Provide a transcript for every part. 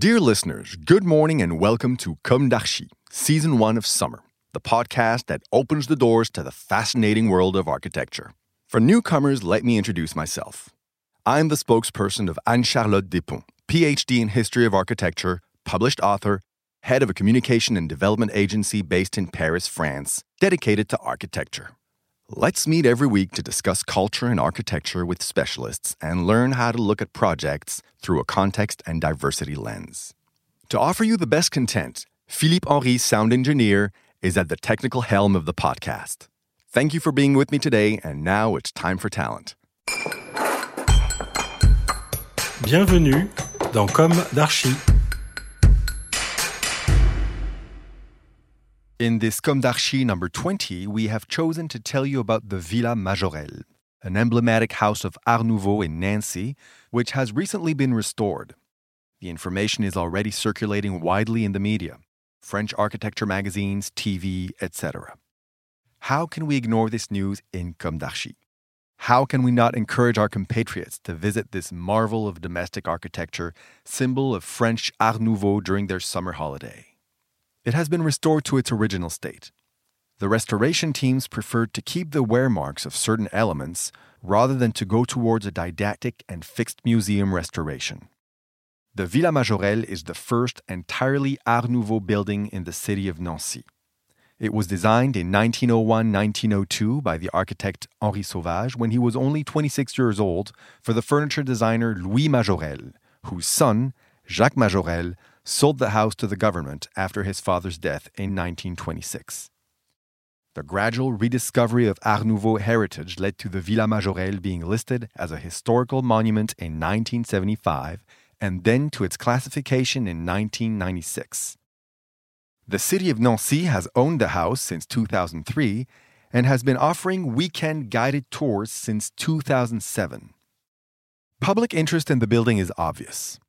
Dear listeners, good morning and welcome to Comme d'Archi, Season 1 of Summer, the podcast that opens the doors to the fascinating world of architecture. For newcomers, let me introduce myself. I'm the spokesperson of Anne Charlotte Despont, PhD in History of Architecture, published author, head of a communication and development agency based in Paris, France, dedicated to architecture. Let's meet every week to discuss culture and architecture with specialists and learn how to look at projects through a context and diversity lens. To offer you the best content, Philippe Henry, sound engineer, is at the technical helm of the podcast. Thank you for being with me today, and now it's time for talent. Bienvenue dans Comme d'Archi. In this Comme d'Archi number 20, we have chosen to tell you about the Villa Majorelle, an emblematic house of Art Nouveau in Nancy, which has recently been restored. The information is already circulating widely in the media French architecture magazines, TV, etc. How can we ignore this news in Comme d'Archi? How can we not encourage our compatriots to visit this marvel of domestic architecture, symbol of French Art Nouveau during their summer holiday? It has been restored to its original state. The restoration teams preferred to keep the wear marks of certain elements rather than to go towards a didactic and fixed museum restoration. The Villa Majorelle is the first entirely Art Nouveau building in the city of Nancy. It was designed in 1901 1902 by the architect Henri Sauvage when he was only 26 years old for the furniture designer Louis Majorelle, whose son, Jacques Majorelle, sold the house to the government after his father's death in 1926. The gradual rediscovery of Art Nouveau heritage led to the Villa Majorelle being listed as a historical monument in 1975 and then to its classification in 1996. The city of Nancy has owned the house since 2003 and has been offering weekend guided tours since 2007. Public interest in the building is obvious.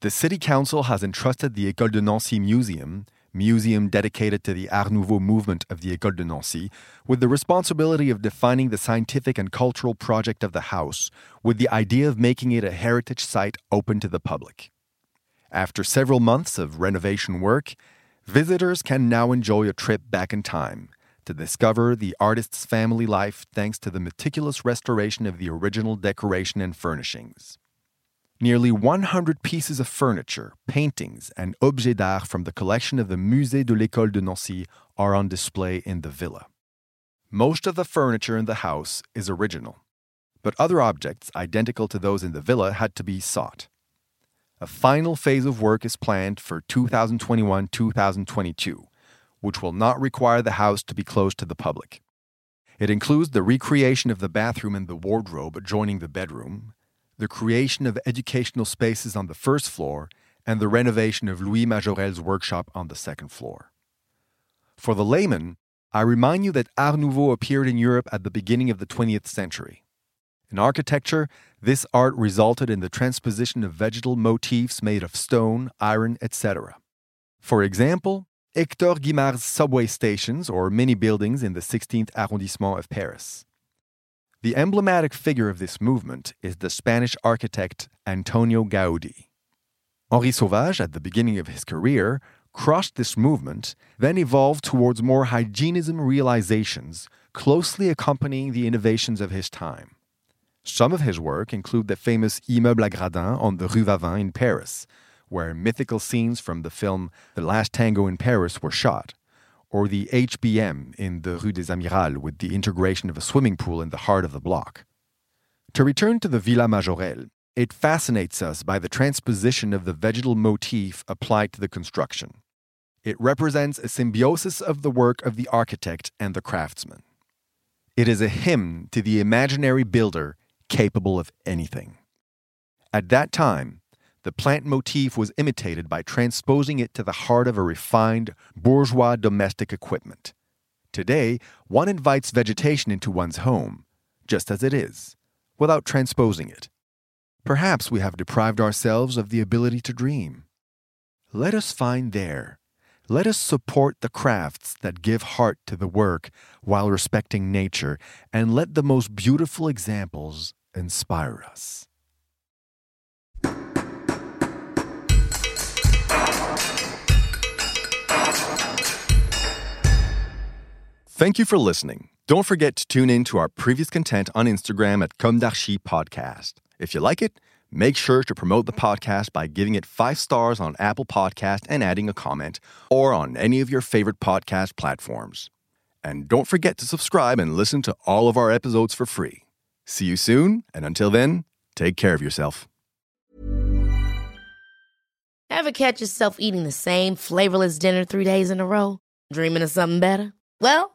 The City Council has entrusted the École de Nancy Museum, museum dedicated to the Art Nouveau movement of the École de Nancy, with the responsibility of defining the scientific and cultural project of the house, with the idea of making it a heritage site open to the public. After several months of renovation work, visitors can now enjoy a trip back in time to discover the artist's family life thanks to the meticulous restoration of the original decoration and furnishings. Nearly 100 pieces of furniture, paintings, and objets d'art from the collection of the Musée de l'École de Nancy are on display in the villa. Most of the furniture in the house is original, but other objects identical to those in the villa had to be sought. A final phase of work is planned for 2021 2022, which will not require the house to be closed to the public. It includes the recreation of the bathroom and the wardrobe adjoining the bedroom, the creation of educational spaces on the first floor, and the renovation of Louis Majorelle's workshop on the second floor. For the layman, I remind you that Art Nouveau appeared in Europe at the beginning of the 20th century. In architecture, this art resulted in the transposition of vegetal motifs made of stone, iron, etc. For example, Hector Guimard's subway stations or mini buildings in the 16th arrondissement of Paris. The emblematic figure of this movement is the Spanish architect Antonio Gaudi. Henri Sauvage, at the beginning of his career, crushed this movement, then evolved towards more hygienism realizations, closely accompanying the innovations of his time. Some of his work include the famous Immeuble à on the Rue Vavin in Paris, where mythical scenes from the film The Last Tango in Paris were shot or the HBM in the Rue des Amiraux with the integration of a swimming pool in the heart of the block. To return to the Villa Majorelle, it fascinates us by the transposition of the vegetal motif applied to the construction. It represents a symbiosis of the work of the architect and the craftsman. It is a hymn to the imaginary builder capable of anything. At that time, the plant motif was imitated by transposing it to the heart of a refined, bourgeois domestic equipment. Today, one invites vegetation into one's home, just as it is, without transposing it. Perhaps we have deprived ourselves of the ability to dream. Let us find there. Let us support the crafts that give heart to the work while respecting nature, and let the most beautiful examples inspire us. Thank you for listening. Don't forget to tune in to our previous content on Instagram at Comme d'Archi Podcast. If you like it, make sure to promote the podcast by giving it five stars on Apple Podcast and adding a comment, or on any of your favorite podcast platforms. And don't forget to subscribe and listen to all of our episodes for free. See you soon, and until then, take care of yourself. Ever catch yourself eating the same flavorless dinner three days in a row? Dreaming of something better? Well,